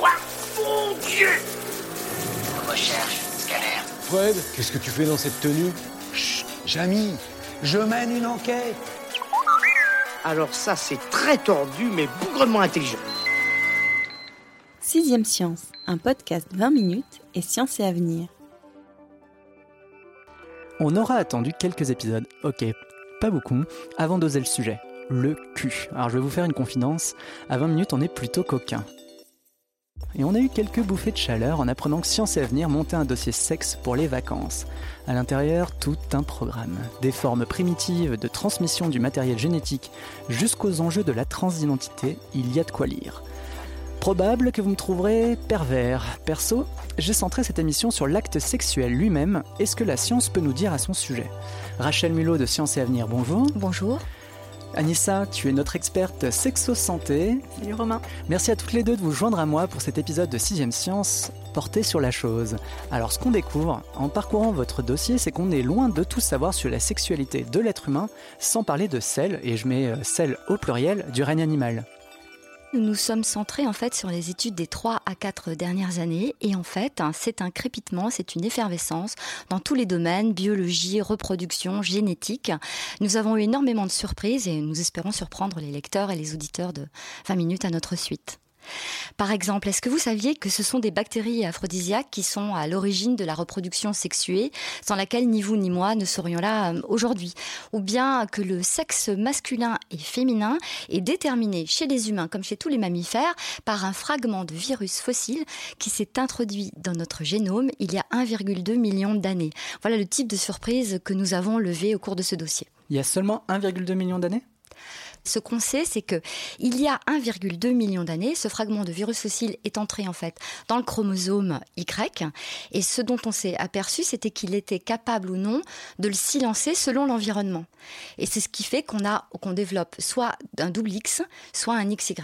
2,21 gigawatts Mon Dieu Recherche, scanner. Fred, qu'est-ce que tu fais dans cette tenue? Chut, Jamy, je mène une enquête. Alors ça, c'est très tordu, mais bougrement intelligent. Sixième Science, un podcast 20 minutes et science et avenir. On aura attendu quelques épisodes, ok, pas beaucoup, avant d'oser le sujet. Le cul. Alors je vais vous faire une confidence, à 20 minutes on est plutôt coquin. Et on a eu quelques bouffées de chaleur en apprenant que Science et Avenir montait un dossier sexe pour les vacances. À l'intérieur, tout un programme. Des formes primitives de transmission du matériel génétique jusqu'aux enjeux de la transidentité, il y a de quoi lire. Probable que vous me trouverez pervers. Perso, j'ai centré cette émission sur l'acte sexuel lui-même et ce que la science peut nous dire à son sujet. Rachel Mulot de Science et Avenir, bonjour. Bonjour. Anissa, tu es notre experte sexo-santé. Salut Romain. Merci à toutes les deux de vous joindre à moi pour cet épisode de 6ème Science porté sur la chose. Alors ce qu'on découvre en parcourant votre dossier, c'est qu'on est loin de tout savoir sur la sexualité de l'être humain, sans parler de celle, et je mets euh, celle au pluriel, du règne animal. Nous nous sommes centrés en fait sur les études des 3 à 4 dernières années et en fait hein, c'est un crépitement, c'est une effervescence dans tous les domaines, biologie, reproduction, génétique. Nous avons eu énormément de surprises et nous espérons surprendre les lecteurs et les auditeurs de 20 minutes à notre suite. Par exemple, est-ce que vous saviez que ce sont des bactéries aphrodisiaques qui sont à l'origine de la reproduction sexuée, sans laquelle ni vous ni moi ne serions là euh, aujourd'hui? Ou bien que le sexe masculin et féminin est déterminé chez les humains comme chez tous les mammifères par un fragment de virus fossile qui s'est introduit dans notre génome il y a 1,2 million d'années? Voilà le type de surprise que nous avons levé au cours de ce dossier. Il y a seulement 1,2 million d'années? Ce qu'on sait, c'est que il y a 1,2 million d'années, ce fragment de virus fossile est entré en fait dans le chromosome Y, et ce dont on s'est aperçu, c'était qu'il était capable ou non de le silencer selon l'environnement. Et c'est ce qui fait qu'on a, qu'on développe soit un double X, soit un XY.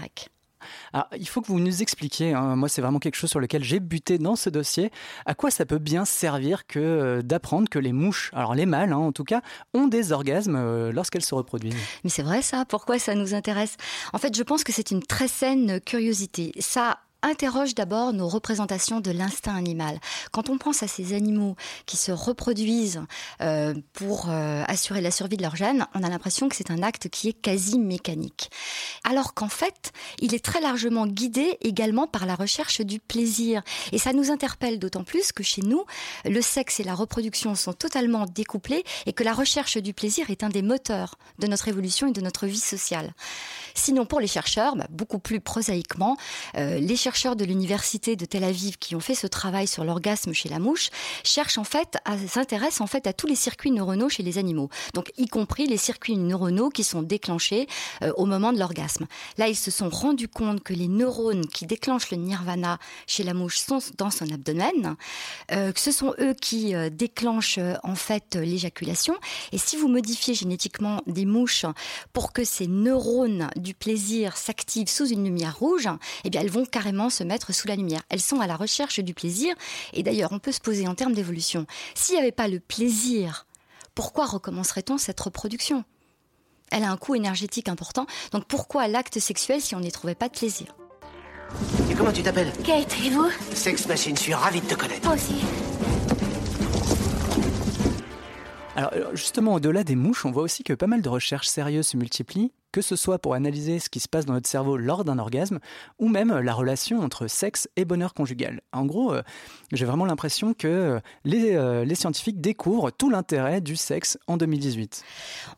Alors, il faut que vous nous expliquiez, hein, moi c'est vraiment quelque chose sur lequel j'ai buté dans ce dossier, à quoi ça peut bien servir que euh, d'apprendre que les mouches, alors les mâles hein, en tout cas, ont des orgasmes euh, lorsqu'elles se reproduisent. Mais c'est vrai ça, pourquoi ça nous intéresse? En fait, je pense que c'est une très saine curiosité. Ça interroge d'abord nos représentations de l'instinct animal. Quand on pense à ces animaux qui se reproduisent euh, pour euh, assurer la survie de leurs gènes, on a l'impression que c'est un acte qui est quasi mécanique. Alors qu'en fait, il est très largement guidé également par la recherche du plaisir. Et ça nous interpelle d'autant plus que chez nous, le sexe et la reproduction sont totalement découplés et que la recherche du plaisir est un des moteurs de notre évolution et de notre vie sociale. Sinon, pour les chercheurs, bah, beaucoup plus prosaïquement, euh, les chercheurs chercheurs de l'université de Tel Aviv qui ont fait ce travail sur l'orgasme chez la mouche cherchent en fait s'intéressent en fait à tous les circuits neuronaux chez les animaux, donc y compris les circuits neuronaux qui sont déclenchés euh, au moment de l'orgasme. Là, ils se sont rendus compte que les neurones qui déclenchent le nirvana chez la mouche sont dans son abdomen, euh, que ce sont eux qui euh, déclenchent en fait l'éjaculation. Et si vous modifiez génétiquement des mouches pour que ces neurones du plaisir s'activent sous une lumière rouge, eh bien elles vont carrément se mettre sous la lumière. Elles sont à la recherche du plaisir. Et d'ailleurs, on peut se poser en termes d'évolution, s'il n'y avait pas le plaisir, pourquoi recommencerait-on cette reproduction? Elle a un coût énergétique important. Donc pourquoi l'acte sexuel si on n'y trouvait pas de plaisir? Et comment tu t'appelles? Kate, et vous? Sex Machine, je suis ravi de te connaître. Moi aussi. Alors justement, au-delà des mouches, on voit aussi que pas mal de recherches sérieuses se multiplient que ce soit pour analyser ce qui se passe dans notre cerveau lors d'un orgasme, ou même la relation entre sexe et bonheur conjugal. En gros, euh, j'ai vraiment l'impression que euh, les, euh, les, scientifiques découvrent tout l'intérêt du sexe en 2018.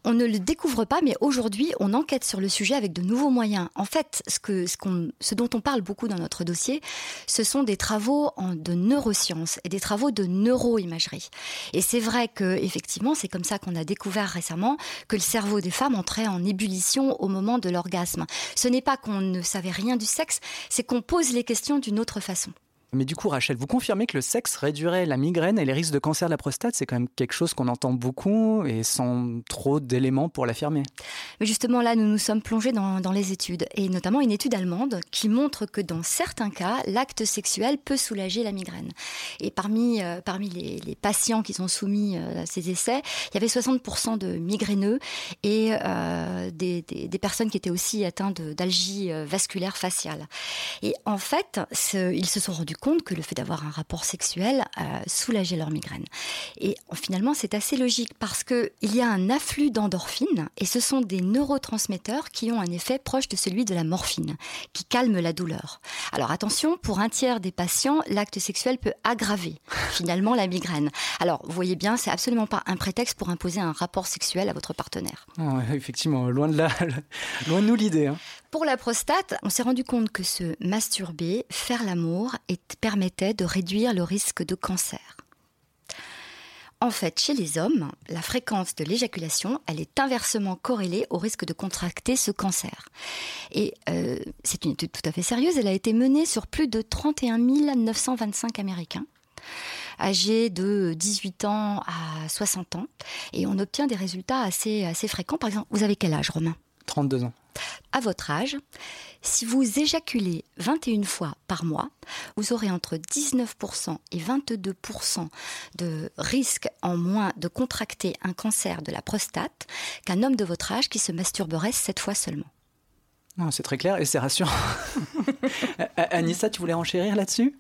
On ne le découvre pas, mais aujourd'hui, on enquête sur le sujet avec de nouveaux moyens. En fait, ce, que, ce, ce dont on parle beaucoup dans notre dossier, ce sont des travaux en, de neurosciences et des travaux de neuroimagerie. Et c'est vrai que, effectivement, c'est comme ça qu'on a découvert récemment que le cerveau des femmes entrait en ébullition au moment de l'orgasme. Ce n'est pas qu'on ne savait rien du sexe, c'est qu'on pose les questions d'une autre façon. Mais du coup, Rachel, vous confirmez que le sexe réduirait la migraine et les risques de cancer de la prostate C'est quand même quelque chose qu'on entend beaucoup et sans trop d'éléments pour l'affirmer. Mais justement, là, nous nous sommes plongés dans, dans, les études, et notamment une étude allemande qui montre que dans certains cas, l'acte sexuel peut soulager la migraine. Et parmi, euh, parmi les, les, patients qui sont soumis euh, à ces essais, il y avait 60% de migraineux et euh, des, des, des, personnes qui étaient aussi atteintes d'algie euh, vasculaire faciale. Et en fait, ce, ils se sont rendus compte que le fait d'avoir un rapport sexuel euh, soulageait leur migraine. Et finalement, c'est assez logique parce que il y a un afflux d'endorphines et ce sont des neurotransmetteurs qui ont un effet proche de celui de la morphine, qui calme la douleur. Alors attention, pour un tiers des patients, l'acte sexuel peut aggraver finalement la migraine. Alors vous voyez bien, c'est absolument pas un prétexte pour imposer un rapport sexuel à votre partenaire. Oh, effectivement, loin de là, loin de nous l'idée. Hein. Pour la prostate, on s'est rendu compte que se masturber, faire l'amour, permettait de réduire le risque de cancer. En fait, chez les hommes, la fréquence de l'éjaculation, elle est inversement corrélée au risque de contracter ce cancer. Et euh, c'est une étude tout à fait sérieuse. Elle a été menée sur plus de 31 925 Américains âgés de 18 ans à 60 ans. Et on obtient des résultats assez, assez fréquents. Par exemple, vous avez quel âge, Romain? 32 ans. À votre âge, si vous éjaculez 21 fois par mois, vous aurez entre 19% et 22% de risque en moins de contracter un cancer de la prostate qu'un homme de votre âge qui se masturberait 7 fois seulement. C'est très clair et c'est rassurant. Anissa, tu voulais enchérir là-dessus?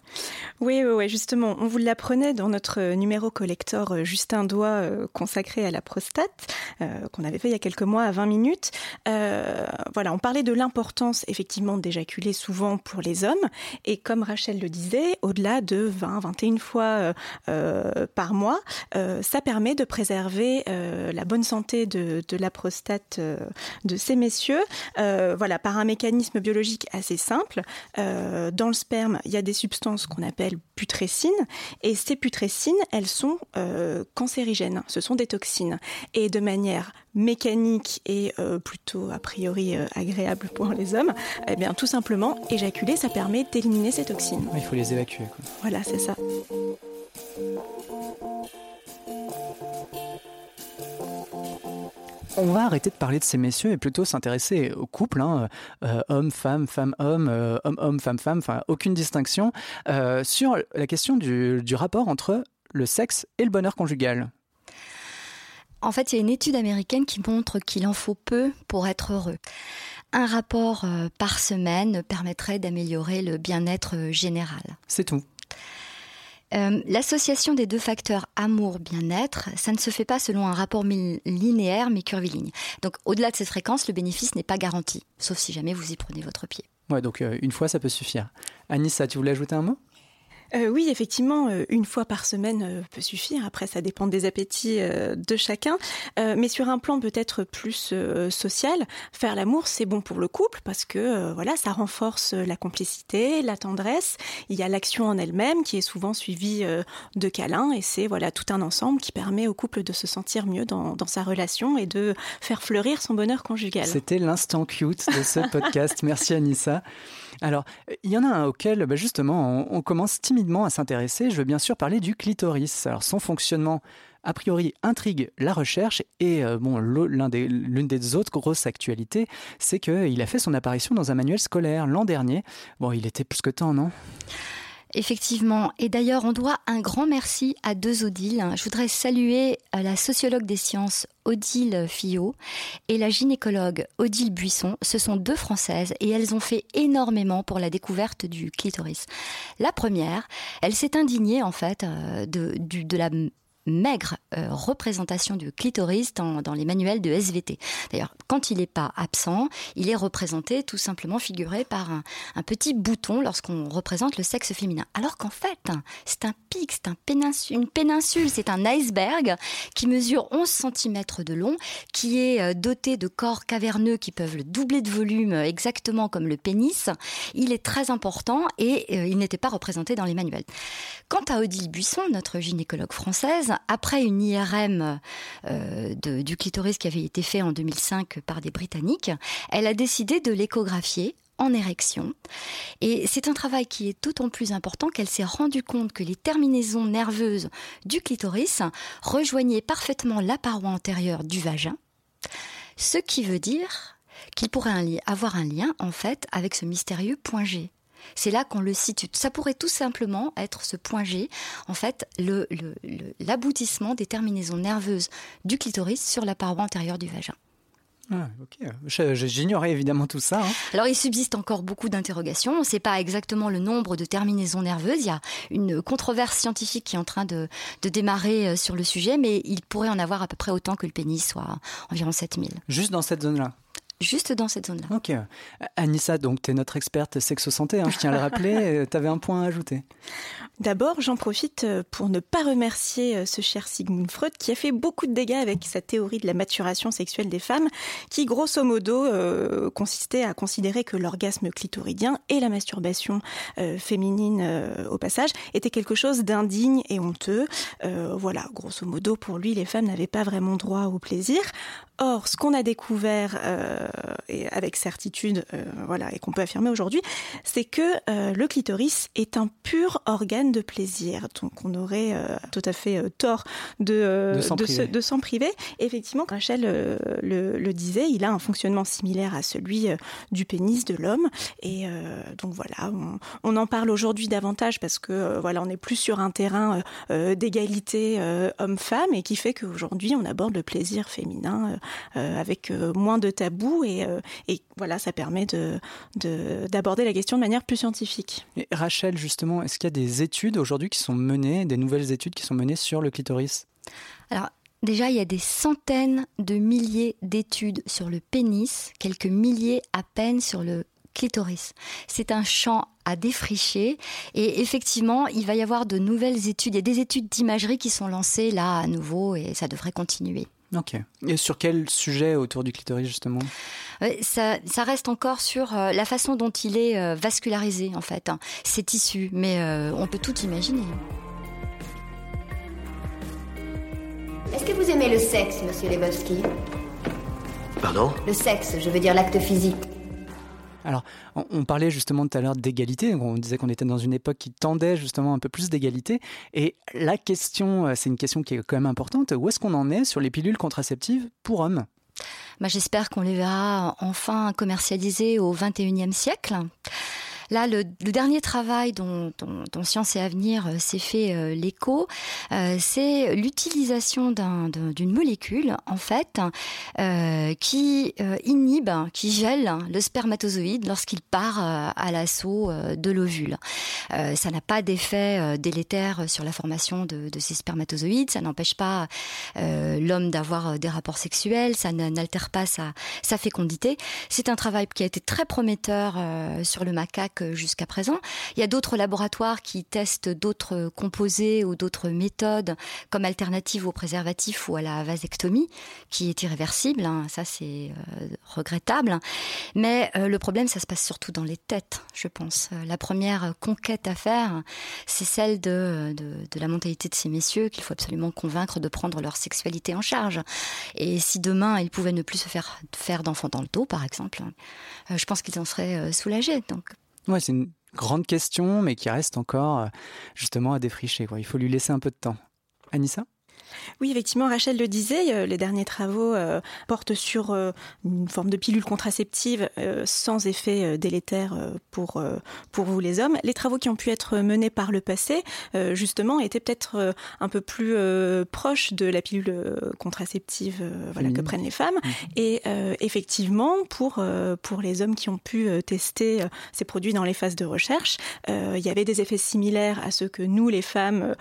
Oui, oui, oui, justement. On vous l'apprenait dans notre numéro collector euh, Justin Doigt euh, consacré à la prostate, euh, qu'on avait fait il y a quelques mois à 20 minutes. Euh, voilà, on parlait de l'importance effectivement d'éjaculer souvent pour les hommes. Et comme Rachel le disait, au-delà de 20, 21 fois euh, par mois, euh, ça permet de préserver euh, la bonne santé de, de la prostate euh, de ces messieurs. Euh, voilà, par un mécanisme biologique assez simple. Euh, dans le sperme, il y a des substances qu'on appelle putrécines, et ces putrécines, elles sont euh, cancérigènes, ce sont des toxines. Et de manière mécanique et euh, plutôt a priori agréable pour les hommes, eh bien tout simplement éjaculer, ça permet d'éliminer ces toxines. Il faut les évacuer. Quoi. Voilà, c'est ça. On va arrêter de parler de ces messieurs et plutôt s'intéresser au couple, hein, euh, homme, femme, femme, homme, euh, homme, homme, femme, femme, enfin aucune distinction, euh, sur la question du, du rapport entre le sexe et le bonheur conjugal. En fait, il y a une étude américaine qui montre qu'il en faut peu pour être heureux. Un rapport euh, par semaine permettrait d'améliorer le bien-être général. C'est tout. Euh, L'association des deux facteurs amour-bien-être, ça ne se fait pas selon un rapport linéaire mais curviligne. Donc au-delà de cette fréquence, le bénéfice n'est pas garanti, sauf si jamais vous y prenez votre pied. Ouais, donc euh, une fois ça peut suffire. Anissa, tu voulais ajouter un mot? Euh, oui, effectivement, euh, une fois par semaine euh, peut suffire. Après, ça dépend des appétits de chacun. Mais sur un plan peut-être plus social, faire l'amour, c'est bon pour le couple parce que voilà, ça renforce la complicité, la tendresse. Il y a l'action en elle-même qui est souvent suivie de câlins et c'est voilà tout un ensemble qui permet au couple de se sentir mieux dans, dans sa relation et de faire fleurir son bonheur conjugal. C'était l'instant cute de ce podcast. Merci Anissa. Alors, il y en a un auquel, bah justement, on, commence timidement à s'intéresser. Je veux bien sûr parler du clitoris. Alors, son fonctionnement, a priori, intrigue la recherche. Et euh, bon, l'une des, des autres grosses actualités, c'est qu'il a fait son apparition dans un manuel scolaire l'an dernier. Bon, il était plus que temps, non? Effectivement. Et d'ailleurs, on doit un grand merci à deux Odile. Je voudrais saluer la sociologue des sciences Odile Fillot et la gynécologue Odile Buisson. Ce sont deux Françaises et elles ont fait énormément pour la découverte du clitoris. La première, elle s'est indignée en fait euh, de la maigre euh, représentation du clitoris dans, dans les manuels de SVT. D'ailleurs, quand il n'est pas absent, il est représenté tout simplement figuré par un, un petit bouton lorsqu'on représente le sexe féminin. Alors qu'en fait, c'est un pic, c'est une péninsule, c'est un iceberg qui mesure 11 cm de long, qui est euh, doté de corps caverneux qui peuvent le doubler de volume euh, exactement comme le pénis. Il est très important et il n'était pas représenté dans les manuels. Quant à Odile Buisson, notre gynécologue française, après une IRM du clitoris qui avait été fait en 2005 par des Britanniques, elle a décidé de l'échographier en érection. Et c'est un travail qui est d'autant plus important qu'elle s'est rendue compte que les terminaisons nerveuses du clitoris rejoignaient parfaitement la paroi antérieure du vagin, ce qui veut dire qu'il pourrait avoir un lien en fait avec ce mystérieux point G. C'est là qu'on le situe. Ça pourrait tout simplement être ce point G, en fait, l'aboutissement des terminaisons nerveuses du clitoris sur la paroi antérieure du vagin. Ah, J'ignorais évidemment tout ça. Hein. Alors il subsiste encore beaucoup d'interrogations. On ne sait pas exactement le nombre de terminaisons nerveuses. Il y a une controverse scientifique qui est en train de, de, démarrer euh, sur le sujet, mais il pourrait en avoir à peu près autant que le pénis, soit environ 7000. Juste dans cette zone-là juste dans cette zone-là. Ok. Anissa, donc tu es notre experte sexo-santé, hein, je tiens à le rappeler, euh, tu avais un point à ajouter. D'abord, j'en profite euh, pour ne pas remercier euh, ce cher Sigmund Freud qui a fait beaucoup de dégâts avec sa théorie de la maturation sexuelle des femmes, qui grosso modo consistait à considérer que l'orgasme clitoridien et la masturbation féminine au passage étaient quelque chose d'indigne et honteux. voilà, grosso modo, pour lui, les femmes n'avaient pas vraiment droit au plaisir. Or, ce qu'on a découvert euh, et avec certitude, euh, voilà, et qu'on peut affirmer aujourd'hui, c'est que euh, le clitoris est un pur organe de plaisir. Donc, on aurait tout à fait tort de, de s'en priver. Effectivement, Rachel le, le, disait, il a un fonctionnement similaire à celui du pénis de l'homme. Et donc voilà, on, on en parle aujourd'hui davantage parce que voilà, on est plus sur un terrain d'égalité homme-femme et qui fait qu'aujourd'hui, on aborde le plaisir féminin euh, avec euh, moins de tabous et, euh, et, voilà, ça permet de, d'aborder la question de manière plus scientifique. Et Rachel, justement, est-ce qu'il y a des études aujourd'hui qui sont menées, des nouvelles études qui sont menées sur le clitoris? Alors, Déjà, il y a des centaines de milliers d'études sur le pénis, quelques milliers à peine sur le clitoris. C'est un champ à défricher et effectivement, il va y avoir de nouvelles études. Il y a des études d'imagerie qui sont lancées là à nouveau et ça devrait continuer. Ok. Et sur quel sujet autour du clitoris justement? Ça, ça, reste encore sur euh, la façon dont il est euh, vascularisé en fait, hein. C'est tissu, mais euh, on peut tout imaginer. Est-ce que vous aimez le sexe, monsieur Lebowski? Pardon? Le sexe, je veux dire l'acte physique. Alors, on, parlait justement tout à l'heure d'égalité. On disait qu'on était dans une époque qui tendait justement un peu plus d'égalité. Et la question, euh, c'est une question qui est quand même importante. Où est-ce qu'on en est sur les pilules contraceptives pour hommes? Bah, J'espère qu'on les verra enfin commercialisées au XXIe siècle. Là, le, dernier travail dont, dont, Science et Avenir euh, s'est fait euh, l'écho, euh, c'est l'utilisation d'une molécule, en fait, qui inhibe, qui gèle le spermatozoïde lorsqu'il part à l'assaut de l'ovule. ça n'a pas d'effet délétère sur la formation de, de ces spermatozoïdes, ça n'empêche pas l'homme d'avoir des rapports sexuels, ça n'altère pas sa, sa fécondité. C'est un travail qui a été très prometteur sur le macaque jusqu'à présent. Il y a d'autres laboratoires qui testent d'autres composés ou d'autres méthodes comme alternative au préservatif ou à la vasectomie, qui est irréversible. Hein. Ça, c'est euh, regrettable. Mais euh, le problème, ça se passe surtout dans les têtes, je pense. Euh, la première conquête à faire, c'est celle de, de, la mentalité de ces messieurs qu'il faut absolument convaincre de prendre leur sexualité en charge. Et si demain, ils pouvaient ne plus se faire faire d'enfants dans le dos, par exemple, je pense qu'ils en seraient soulagés. Donc Ouais, c'est une grande question, mais qui reste encore euh, justement à défricher. Quoi. Il faut lui laisser un peu de temps. Anissa? Oui, effectivement, Rachel le disait, euh, les derniers travaux euh, portent sur euh, une forme de pilule contraceptive sans effet délétère pour, pour vous les hommes. Les travaux qui ont pu être menés par le passé, justement, étaient peut-être un peu plus proches de la pilule contraceptive voilà, que prennent les femmes. Mhm. Et effectivement, pour, pour les hommes qui ont pu tester ces produits dans les phases de recherche, il y avait des effets similaires à ceux que nous, les femmes,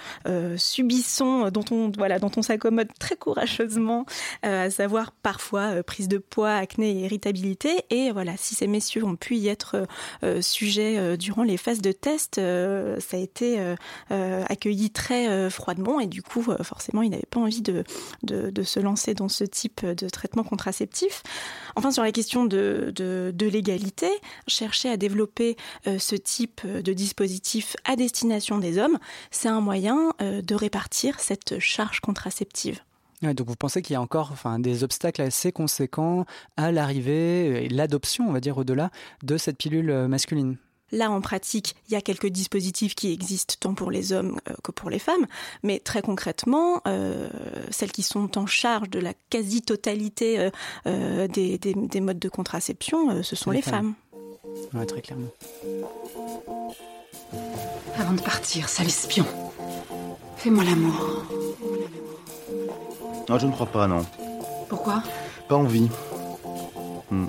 subissons, dont on... Voilà, dont on s'accommode très courageusement, euh, à savoir parfois euh, prise de poids, acné et irritabilité. Et voilà, si ces messieurs ont pu y être euh, sujets durant les phases de test, ça a été accueilli très froidement et du coup, forcément, ils n'avaient pas envie de, de, se lancer dans ce type de traitement contraceptif. Enfin, sur la question de, de l'égalité, chercher à développer ce type de dispositif à destination des hommes, c'est un moyen de répartir cette charge contraceptive. donc vous pensez qu'il y a encore enfin, des obstacles assez conséquents à l'arrivée et l'adoption, on va dire au-delà, de cette pilule masculine Là, en pratique, il y a quelques dispositifs qui existent tant pour les hommes euh, que pour les femmes, mais très concrètement, euh, celles qui sont en charge de la quasi-totalité euh, euh des, des, des, modes de contraception, euh, ce sont les, les femmes. femmes. Ouais, très clairement. Avant de partir, sale espion, fais-moi l'amour. Non, je ne crois pas, non. Pourquoi? Pas envie. Hmm.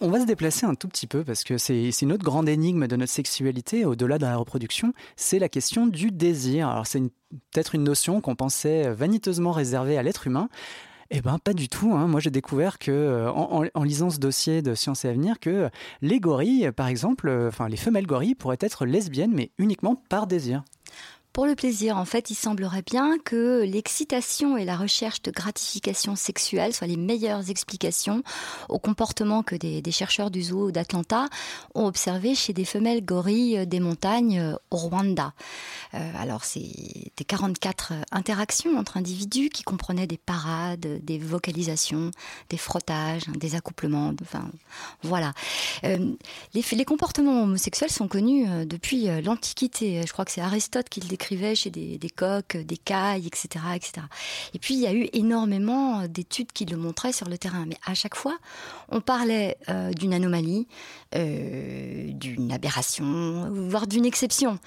On va se déplacer un tout petit peu parce que c'est une autre grande énigme de notre sexualité, au-delà de la reproduction, c'est la question du désir. Alors c'est peut-être une notion qu'on pensait vaniteusement réservée à l'être humain. Eh ben pas du tout. Hein. Moi j'ai découvert que en, en, lisant ce dossier de Science et Avenir que les gorilles, par exemple, enfin les femelles gorilles pourraient être lesbiennes, mais uniquement par désir. Pour le plaisir, en fait, il semblerait bien que l'excitation et la recherche de gratification sexuelle soient les meilleures explications au comportement que des, chercheurs du zoo d'Atlanta ont observé chez des femelles gorilles des montagnes au Rwanda. Euh, alors, c'était 44 interactions entre individus qui comprenaient des parades, des vocalisations, des frottages, des accouplements, enfin, voilà. Euh, les, les comportements homosexuels sont connus euh, depuis l'Antiquité. Je crois que c'est Aristote qui le décrit écrivait chez des, des coques, des cailles, etc., etc. Et puis il y a eu énormément d'études qui le montraient sur le terrain, mais à chaque fois, on parlait euh, d'une anomalie, euh, d'une aberration, voire d'une exception.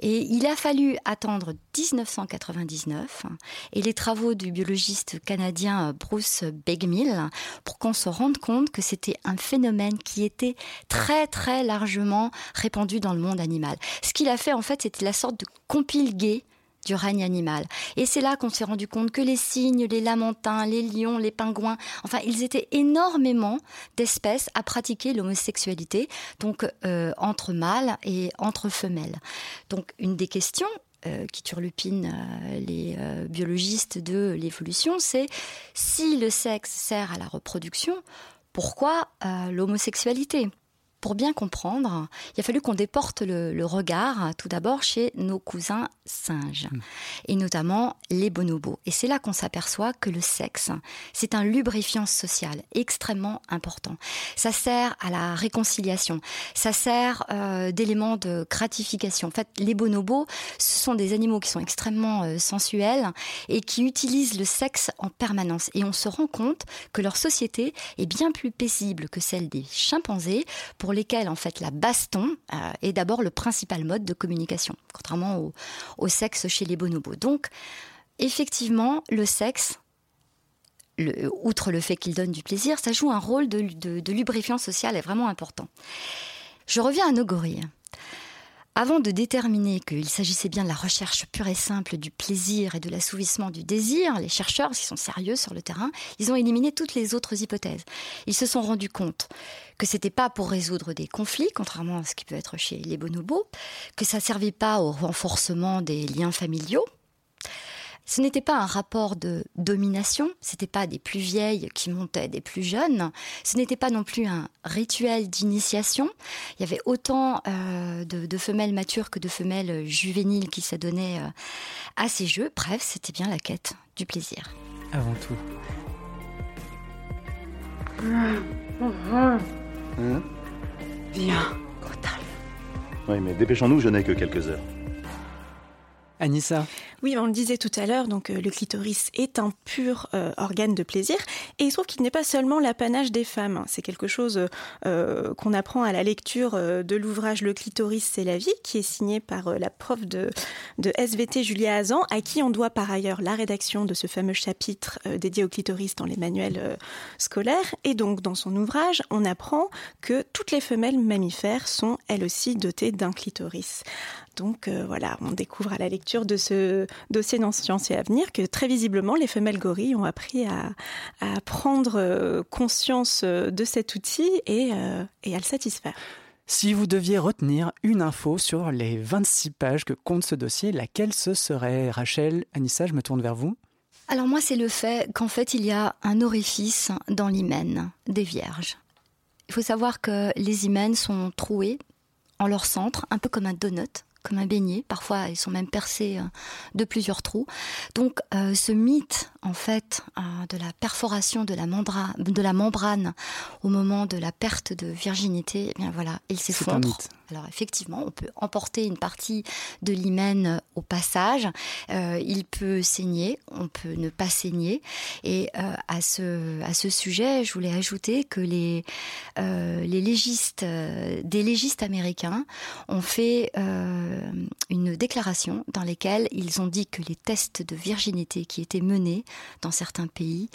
Et il a fallu attendre 1999 et les travaux du biologiste canadien Bruce Begmill pour qu'on se rende compte que c'était un phénomène qui était très très largement répandu dans le monde animal. Ce qu'il a fait en fait, c'était la sorte de compile gay du règne animal. Et c'est là qu'on s'est rendu compte que les cygnes, les lamantins, les lions, les pingouins, enfin, ils étaient énormément d'espèces à pratiquer l'homosexualité, donc euh, entre mâles et entre femelles. Donc, une des questions euh, qui turlupine euh, les biologistes de l'évolution, c'est si le sexe sert à la reproduction, pourquoi l'homosexualité? Pour bien comprendre, il a fallu qu'on déporte le, le, regard tout d'abord chez nos cousins singes, mmh. et notamment les bonobos. Et c'est là qu'on s'aperçoit que le sexe, c'est un lubrifiant social extrêmement important. Ça sert à la réconciliation, ça sert euh, d'élément de gratification. En fait, les bonobos, ce sont des animaux qui sont extrêmement euh, sensuels et qui utilisent le sexe en permanence. Et on se rend compte que leur société est bien plus paisible que celle des chimpanzés pour lesquels en fait la baston euh, est d'abord le principal mode de communication, contrairement au, sexe chez les bonobos. Donc, effectivement, le sexe, outre le fait qu'il donne du plaisir, ça joue un rôle de, de, de lubrifiant social est vraiment important. Je reviens à nos gorilles. Avant de déterminer qu'il s'agissait bien de la recherche pure et simple du plaisir et de l'assouvissement du désir, les chercheurs, qui sont sérieux sur le terrain, ils ont éliminé toutes les autres hypothèses. Ils se sont rendus compte que c'était pas pour résoudre des conflits, contrairement à ce qui peut être chez les bonobos, que ça servait pas au renforcement des liens familiaux, ce n'était pas un rapport de domination, c'était pas des plus vieilles qui montaient des plus jeunes, ce n'était pas non plus un rituel d'initiation. Il y avait autant euh, de, de, femelles matures que de femelles juvéniles qui s'adonnaient euh, à ces jeux. Bref, c'était bien la quête du plaisir. Avant tout. Mmh. Mmh. Viens, Grotal. Oui, mais dépêchons-nous, je n'ai que quelques heures. Anissa? Oui, on le disait tout à l'heure, donc euh, le clitoris est un pur euh, organe de plaisir et il se trouve qu'il n'est pas seulement l'apanage des femmes. C'est quelque chose euh, qu'on apprend à la lecture de l'ouvrage Le clitoris, c'est la vie, qui est signé par la prof de, SVT Julia Hazan, à qui on doit par ailleurs la rédaction de ce fameux chapitre dédié au clitoris dans les manuels scolaires. Et donc dans son ouvrage, on apprend que toutes les femelles mammifères sont elles aussi dotées d'un clitoris. Donc voilà, on découvre à la lecture de ce dossier dans Science et Avenir que très visiblement les femelles gorilles ont appris à, à prendre euh, conscience euh, de cet outil et, euh, et à le satisfaire. Si vous deviez retenir une info sur les 26 pages que compte ce dossier, laquelle ce serait? Rachel, Anissa, je me tourne vers vous. Alors moi, c'est le fait qu'en fait, il y a un orifice dans l'hymen des vierges. Il faut savoir que les hymens sont troués en leur centre, un peu comme un donut comme un beignet. Parfois, ils sont même percés de plusieurs trous. Donc, ce mythe, en fait, de la perforation de la, de la membrane au moment de la perte de virginité, eh bien voilà, il s'effondre. Alors effectivement, on peut emporter une partie de l'hymen au passage. Euh, il peut saigner, on peut ne pas saigner. Et euh, à, ce, à ce sujet, je voulais ajouter que les, euh, les légistes, des légistes américains ont fait une déclaration dans laquelle ils ont dit que les tests de virginité qui étaient menés dans certains pays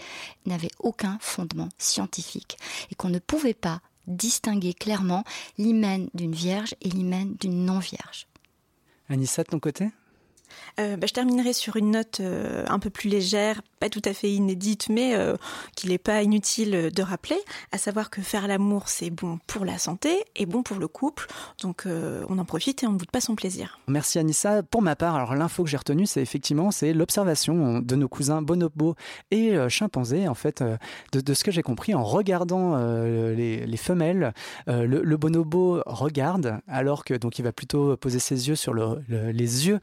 n'avaient aucun fondement scientifique et qu'on ne pouvait pas distinguer clairement l'hymen d'une vierge et l'hymen d'une non-vierge. Anissa, de ton côté? Euh, bah, je terminerai sur une note euh, un peu plus légère, pas tout à fait inédite, mais euh, qu'il n'est pas inutile de rappeler, à savoir que faire l'amour, c'est bon pour la santé et bon pour le couple. Donc on en profite et on ne boude pas son plaisir. Merci Anissa. Pour ma part, alors l'info que j'ai retenue, c'est effectivement c'est l'observation de nos cousins bonobo et chimpanzés. En fait, de, ce que j'ai compris en regardant les, femelles, le, bonobo regarde alors que donc il va plutôt poser ses yeux sur les yeux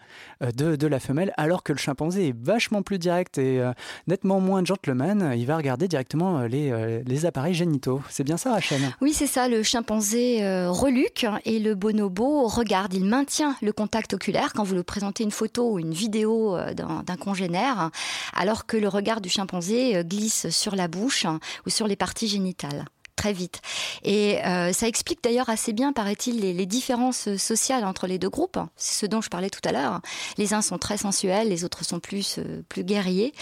de, la femelle, alors que le chimpanzé est vachement plus direct et euh, nettement moins gentleman. Il va regarder directement euh, euh, les, appareils génitaux. C'est bien ça, Rachel? Oui, c'est ça. Le chimpanzé reluque et le bonobo regarde. Il maintient le contact oculaire quand vous lui présentez une photo ou une vidéo d'un congénère, alors que le regard du chimpanzé glisse sur la bouche ou sur les parties génitales très vite. Et euh, ça explique d'ailleurs assez bien, paraît-il, les, différences sociales entre les deux groupes. C'est ce dont je parlais tout à l'heure. Les uns sont très sensuels, les autres sont plus, euh, plus guerriers.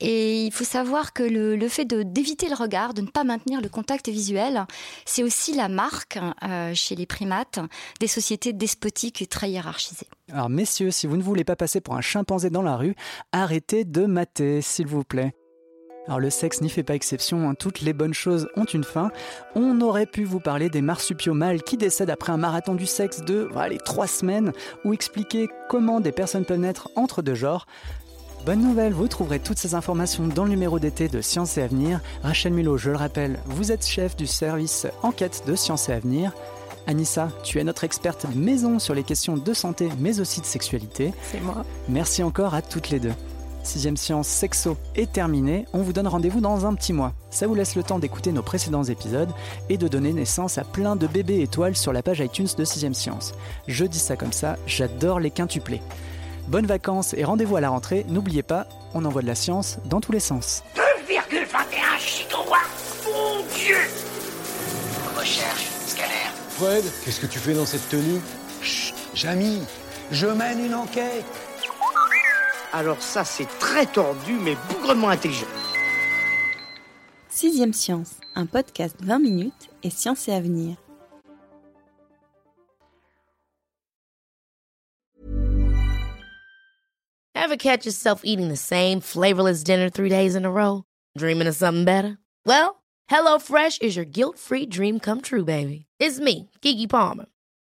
Et il faut savoir que le, fait d'éviter le regard, de ne pas maintenir le contact visuel, c'est aussi la marque euh, chez les primates des sociétés despotiques et très hiérarchisées. Alors messieurs, si vous ne voulez pas passer pour un chimpanzé dans la rue, arrêtez de mater, s'il vous plaît. Alors le sexe n'y fait pas exception, hein. toutes les bonnes choses ont une fin. On aurait pu vous parler des marsupiaux mâles qui décèdent après un marathon du sexe de voilà, trois semaines, ou expliquer comment des personnes peuvent naître entre deux genres. Bonne nouvelle, vous trouverez toutes ces informations dans le numéro d'été de Science et Avenir. Rachel Mulot, je le rappelle, vous êtes chef du service enquête de Science et Avenir. Anissa, tu es notre experte maison sur les questions de santé mais aussi de sexualité. C'est moi. Merci encore à toutes les deux. Sixième Science Sexo est terminé, on vous donne rendez-vous dans un petit mois. Ça vous laisse le temps d'écouter nos précédents épisodes et de donner naissance à plein de bébés étoiles sur la page iTunes de Sixième Science. Je dis ça comme ça, j'adore les quintuplés. Bonnes vacances et rendez-vous à la rentrée, n'oubliez pas, on envoie de la science dans tous les sens. 2,21 gigawatts Mon Dieu Recherche, scanner. Fred, qu'est-ce que tu fais dans cette tenue? Chut, Jamy, je mène une enquête alors ça, c'est très tordu, mais bougrement intelligent. Sixième Science, un podcast 20 minutes et science et avenir. Ever catch yourself eating the same flavorless dinner three days in a row? Dreaming of something better? Well, HelloFresh is your guilt-free dream come true, baby. It's me, Kiki Palmer.